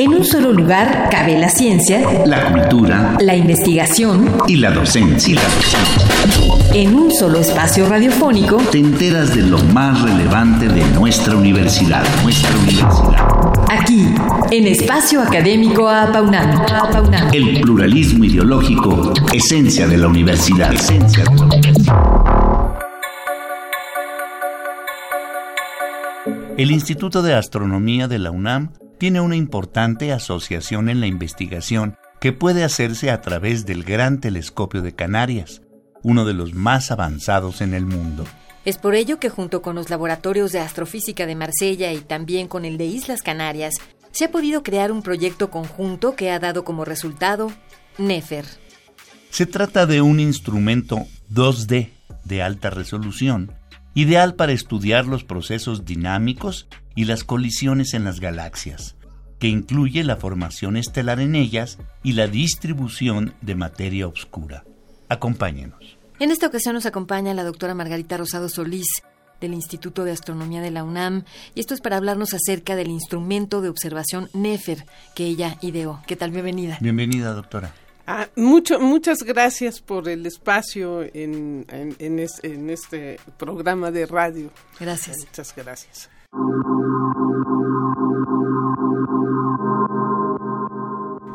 En un solo lugar cabe la ciencia, la cultura, la investigación y la docencia. En un solo espacio radiofónico te enteras de lo más relevante de nuestra universidad, nuestra universidad. Aquí, en Espacio Académico Apaunam. El pluralismo ideológico, esencia de la universidad. Esencia de la universidad. El Instituto de Astronomía de la UNAM tiene una importante asociación en la investigación que puede hacerse a través del Gran Telescopio de Canarias, uno de los más avanzados en el mundo. Es por ello que junto con los laboratorios de astrofísica de Marsella y también con el de Islas Canarias, se ha podido crear un proyecto conjunto que ha dado como resultado NEFER. Se trata de un instrumento 2D de alta resolución ideal para estudiar los procesos dinámicos y las colisiones en las galaxias, que incluye la formación estelar en ellas y la distribución de materia oscura. Acompáñenos. En esta ocasión nos acompaña la doctora Margarita Rosado Solís del Instituto de Astronomía de la UNAM y esto es para hablarnos acerca del instrumento de observación NEFER que ella ideó. ¿Qué tal? Bienvenida. Bienvenida, doctora. Ah, mucho, muchas gracias por el espacio en, en, este programa de radio. Gracias. Muchas gracias.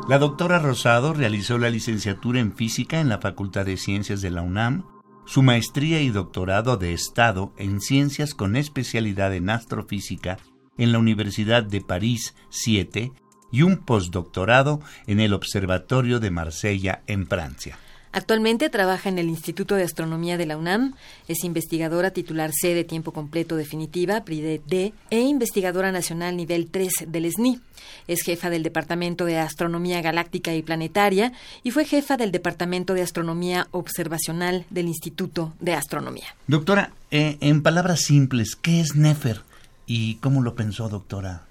La doctora Rosado realizó la licenciatura en física en la Facultad de Ciencias de la UNAM, su maestría y doctorado de Estado en Ciencias con especialidad en astrofísica en la Universidad de París 7 y un postdoctorado en el Observatorio de Marsella, en Francia. Actualmente trabaja en el Instituto de Astronomía de la UNAM, es investigadora titular C de tiempo completo definitiva, PRIDE D, e investigadora nacional nivel 3 del SNI. Es jefa del Departamento de Astronomía Galáctica y Planetaria y fue jefa del Departamento de Astronomía Observacional del Instituto de Astronomía. Doctora, eh, en palabras simples, ¿qué es Nefer y cómo lo pensó doctora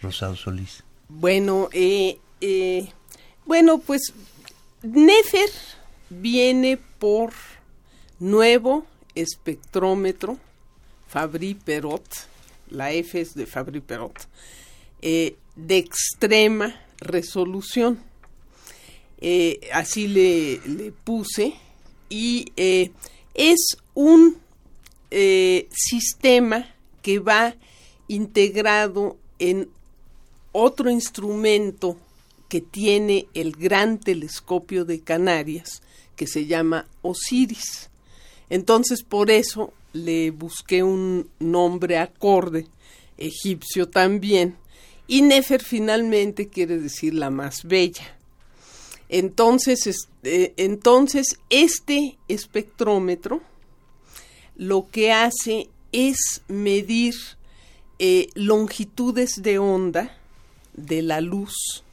Rosado Solís? Bueno, eh, eh, bueno, pues Nefer viene por nuevo espectrómetro Fabry-Perot, la F es de Fabry-Perot, eh, de extrema resolución. así le, le, puse y es un sistema que va integrado en otro instrumento que tiene el gran telescopio de Canarias, que se llama Osiris. Entonces, por eso le busqué un nombre acorde, egipcio también, y Nefer finalmente quiere decir la más bella. Entonces, este, entonces este espectrómetro lo que hace es medir eh, longitudes de onda, de la luz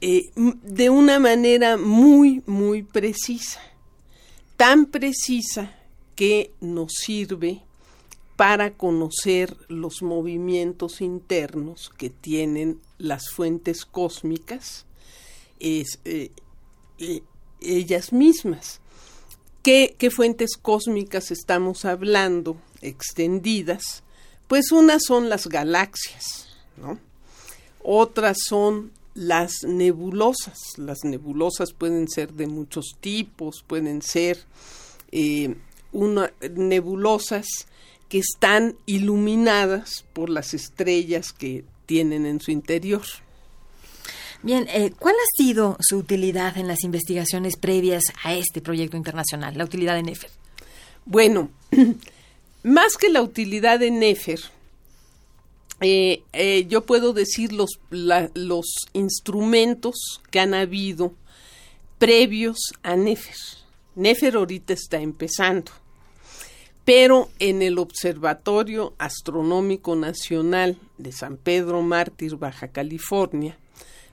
eh, de una manera muy, muy precisa, tan precisa que nos sirve para conocer los movimientos internos que tienen las fuentes cósmicas, es, eh, eh, ellas mismas. ¿Qué, ¿Qué fuentes cósmicas estamos hablando extendidas? Pues unas son las galaxias, ¿no? otras son las nebulosas. Las nebulosas pueden ser de muchos tipos, pueden ser eh, una, nebulosas que están iluminadas por las estrellas que tienen en su interior. Bien, eh, ¿cuál ha sido su utilidad en las investigaciones previas a este proyecto internacional, la utilidad de NEFER? Bueno, más que la utilidad de NEFER, eh, eh, yo puedo decir los, instrumentos que han habido previos a Nefer. Nefer ahorita está empezando, pero en el Observatorio Astronómico Nacional de San Pedro Mártir, Baja California,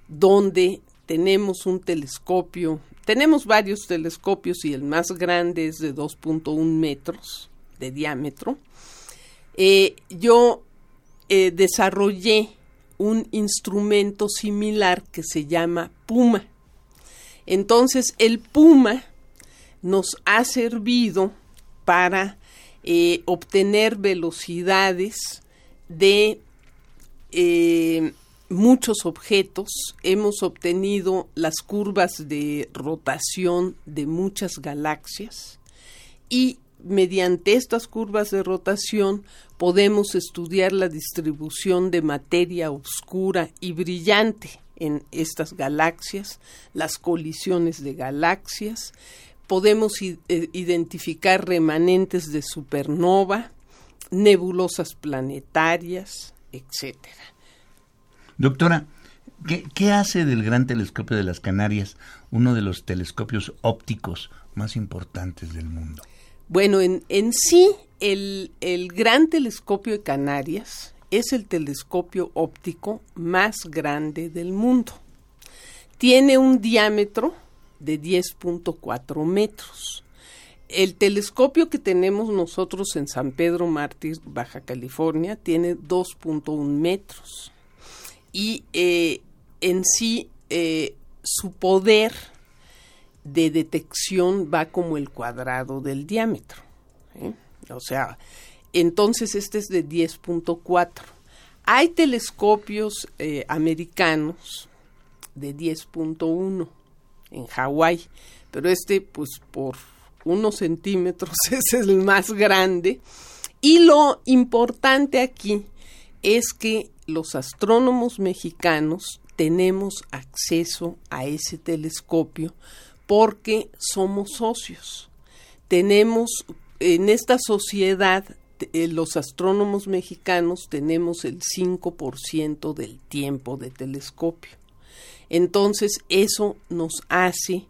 donde tenemos un telescopio, tenemos varios telescopios y el más grande es de 2.1 metros de diámetro. Eh, yo eh, desarrollé un instrumento similar que se llama Puma. Entonces el Puma nos ha servido para eh, obtener velocidades de, eh, muchos objetos, hemos obtenido las curvas de rotación de muchas galaxias y mediante estas curvas de rotación podemos estudiar la distribución de materia oscura y brillante en estas galaxias, las colisiones de galaxias, podemos eh, identificar remanentes de supernova, nebulosas planetarias, etcétera. Doctora, ¿qué, hace del Gran Telescopio de las Canarias uno de los telescopios ópticos más importantes del mundo? Bueno, en, en sí, el, el Gran Telescopio de Canarias es el telescopio óptico más grande del mundo. Tiene un diámetro de 10.4 metros. El telescopio que tenemos nosotros en San Pedro Mártir, Baja California, tiene 2.1 metros. Y eh, en sí, eh, su poder de detección va como el cuadrado del diámetro. ¿eh? O sea, entonces este es de 10.4. Hay telescopios americanos de 10.1 en Hawái, pero este pues por unos centímetros es el más grande. Y lo importante aquí es que los astrónomos mexicanos tenemos acceso a ese telescopio porque somos socios. Tenemos en esta sociedad, eh, los astrónomos mexicanos tenemos el 5% del tiempo de telescopio. Entonces eso nos hace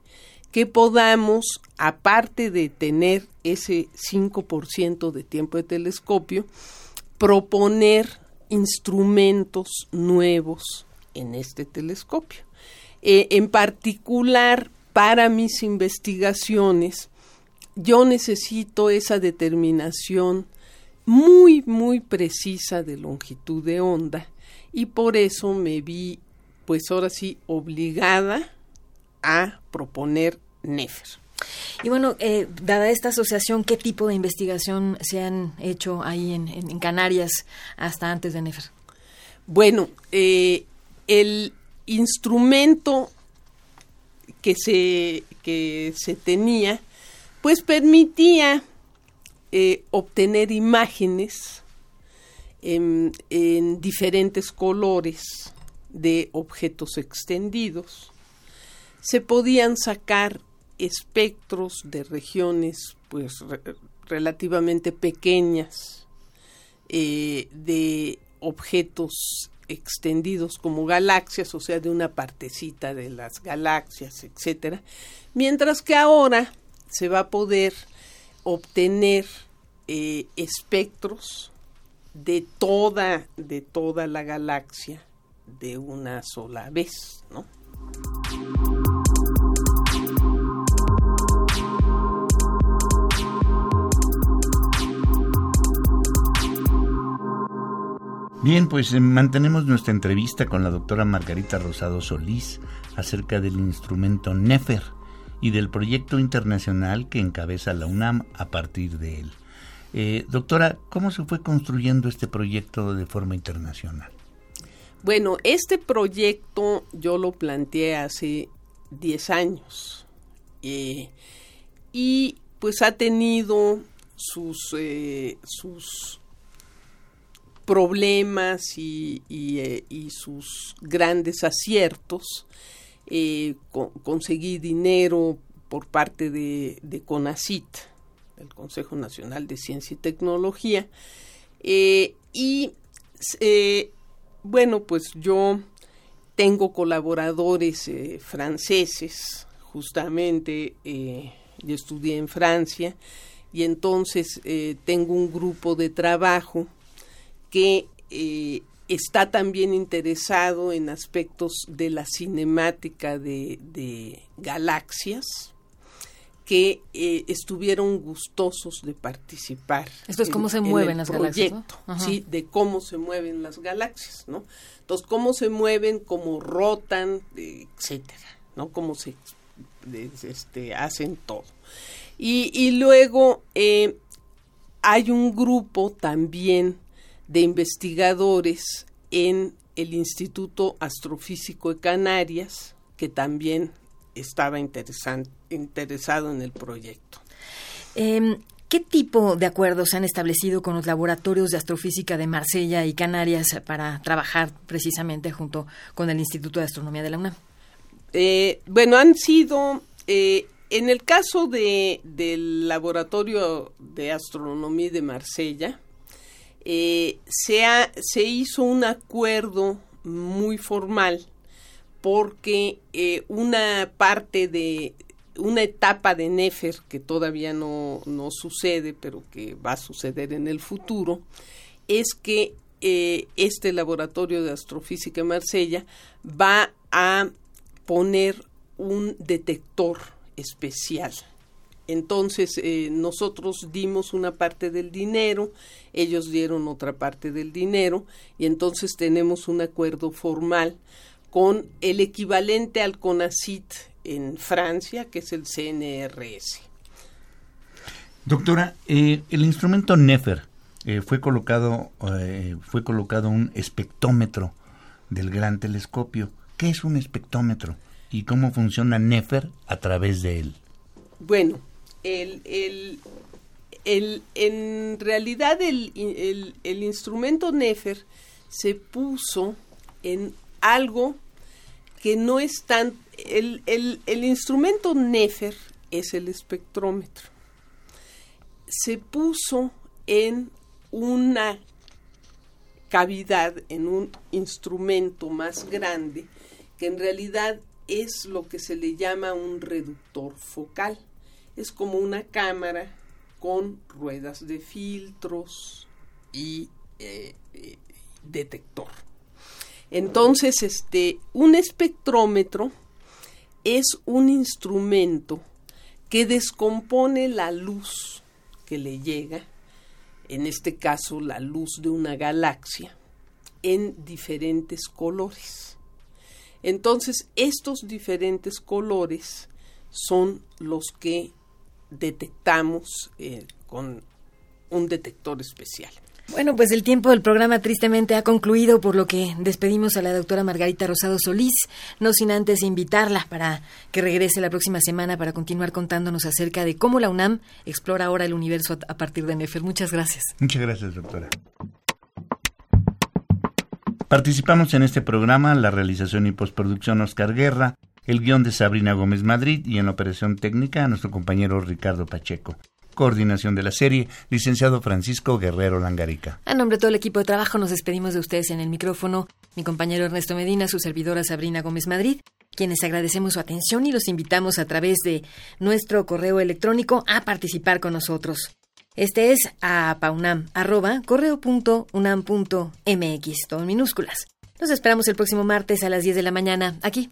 que podamos, aparte de tener ese 5% de tiempo de telescopio, proponer instrumentos nuevos en este telescopio. Eh, en particular, para mis investigaciones, yo necesito esa determinación muy, muy precisa de longitud de onda y por eso me vi pues ahora sí, obligada a proponer NEFER. Y bueno, eh, dada esta asociación, ¿qué tipo de investigación se han hecho ahí en, Canarias hasta antes de NEFER? Bueno, eh, el instrumento que se, que se tenía, pues permitía eh, obtener imágenes en, en diferentes colores de objetos extendidos. Se podían sacar espectros de regiones pues relativamente pequeñas eh, de objetos extendidos como galaxias, o sea, de una partecita de las galaxias, etcétera, mientras que ahora se va a poder obtener eh, espectros de toda de toda la galaxia de una sola vez, ¿no? Bien, pues eh, mantenemos nuestra entrevista con la doctora Margarita Rosado Solís acerca del instrumento NEFER y del proyecto internacional que encabeza la UNAM a partir de él. Eh, doctora, ¿cómo se fue construyendo este proyecto de forma internacional? Bueno, este proyecto yo lo planteé hace 10 años eh, y pues ha tenido sus, sus problemas y, eh, sus grandes aciertos. conseguí dinero por parte de, de, CONACIT, el Consejo Nacional de Ciencia y Tecnología, y bueno, pues yo tengo colaboradores eh, franceses, justamente, eh, yo estudié en Francia, y entonces eh, tengo un grupo de trabajo que está también interesado en aspectos de la cinemática de galaxias, que eh, estuvieron gustosos de participar. Esto es cómo se mueven las galaxias. Sí, de cómo se mueven las galaxias, ¿no? Entonces, cómo se mueven, cómo rotan, etcétera, ¿no? Cómo se este, hacen todo. Y, y luego eh, hay un grupo también de investigadores en el Instituto Astrofísico de Canarias, que también estaba interesado en el proyecto. Em, ¿Qué tipo de acuerdos se han establecido con los laboratorios de astrofísica de Marsella y Canarias para trabajar precisamente junto con el Instituto de Astronomía de la UNAM? Eh, bueno, han sido, eh, en el caso de, del Laboratorio de Astronomía de Marsella, eh, se, se hizo un acuerdo muy formal porque una parte de, una etapa de Nefer que todavía no, no, sucede, pero que va a suceder en el futuro, es que eh, este laboratorio de astrofísica en Marsella va a poner un detector especial. Entonces eh, nosotros dimos una parte del dinero, ellos dieron otra parte del dinero y entonces tenemos un acuerdo formal con el equivalente al CONACIT en Francia, que es el CNRS. Doctora, eh, el instrumento Nefer eh, fue colocado eh, fue colocado un espectómetro del gran telescopio. ¿Qué es un espectómetro y cómo funciona Nefer a través de él? Bueno, el, el, el, en realidad el, el instrumento Nefer se puso en algo que no es tan... El, el, instrumento Nefer es el espectrómetro. Se puso en una cavidad, en un instrumento más grande, que en realidad es lo que se le llama un reductor focal. Es como una cámara con ruedas de filtros y eh, eh, detector. Entonces, este, un espectrómetro es un instrumento que descompone la luz que le llega, en este caso la luz de una galaxia, en diferentes colores. Entonces, estos diferentes colores son los que detectamos eh, con un detector especial. Bueno, pues el tiempo del programa tristemente ha concluido, por lo que despedimos a la doctora Margarita Rosado Solís, no sin antes invitarla para que regrese la próxima semana para continuar contándonos acerca de cómo la UNAM explora ahora el universo a partir de Nefer. Muchas gracias. Muchas gracias, doctora. Participamos en este programa la realización y postproducción Oscar Guerra, el guion de Sabrina Gómez Madrid y en la operación técnica nuestro compañero Ricardo Pacheco. Coordinación de la serie, licenciado Francisco Guerrero Langarica. A nombre de todo el equipo de trabajo nos despedimos de ustedes en el micrófono, mi compañero Ernesto Medina, su servidora Sabrina Gómez Madrid, quienes agradecemos su atención y los invitamos a través de nuestro correo electrónico a participar con nosotros. Este es a paunam, arroba, correo.unam.mx, todo en minúsculas. Los esperamos el próximo martes a las 10 de la mañana, aquí,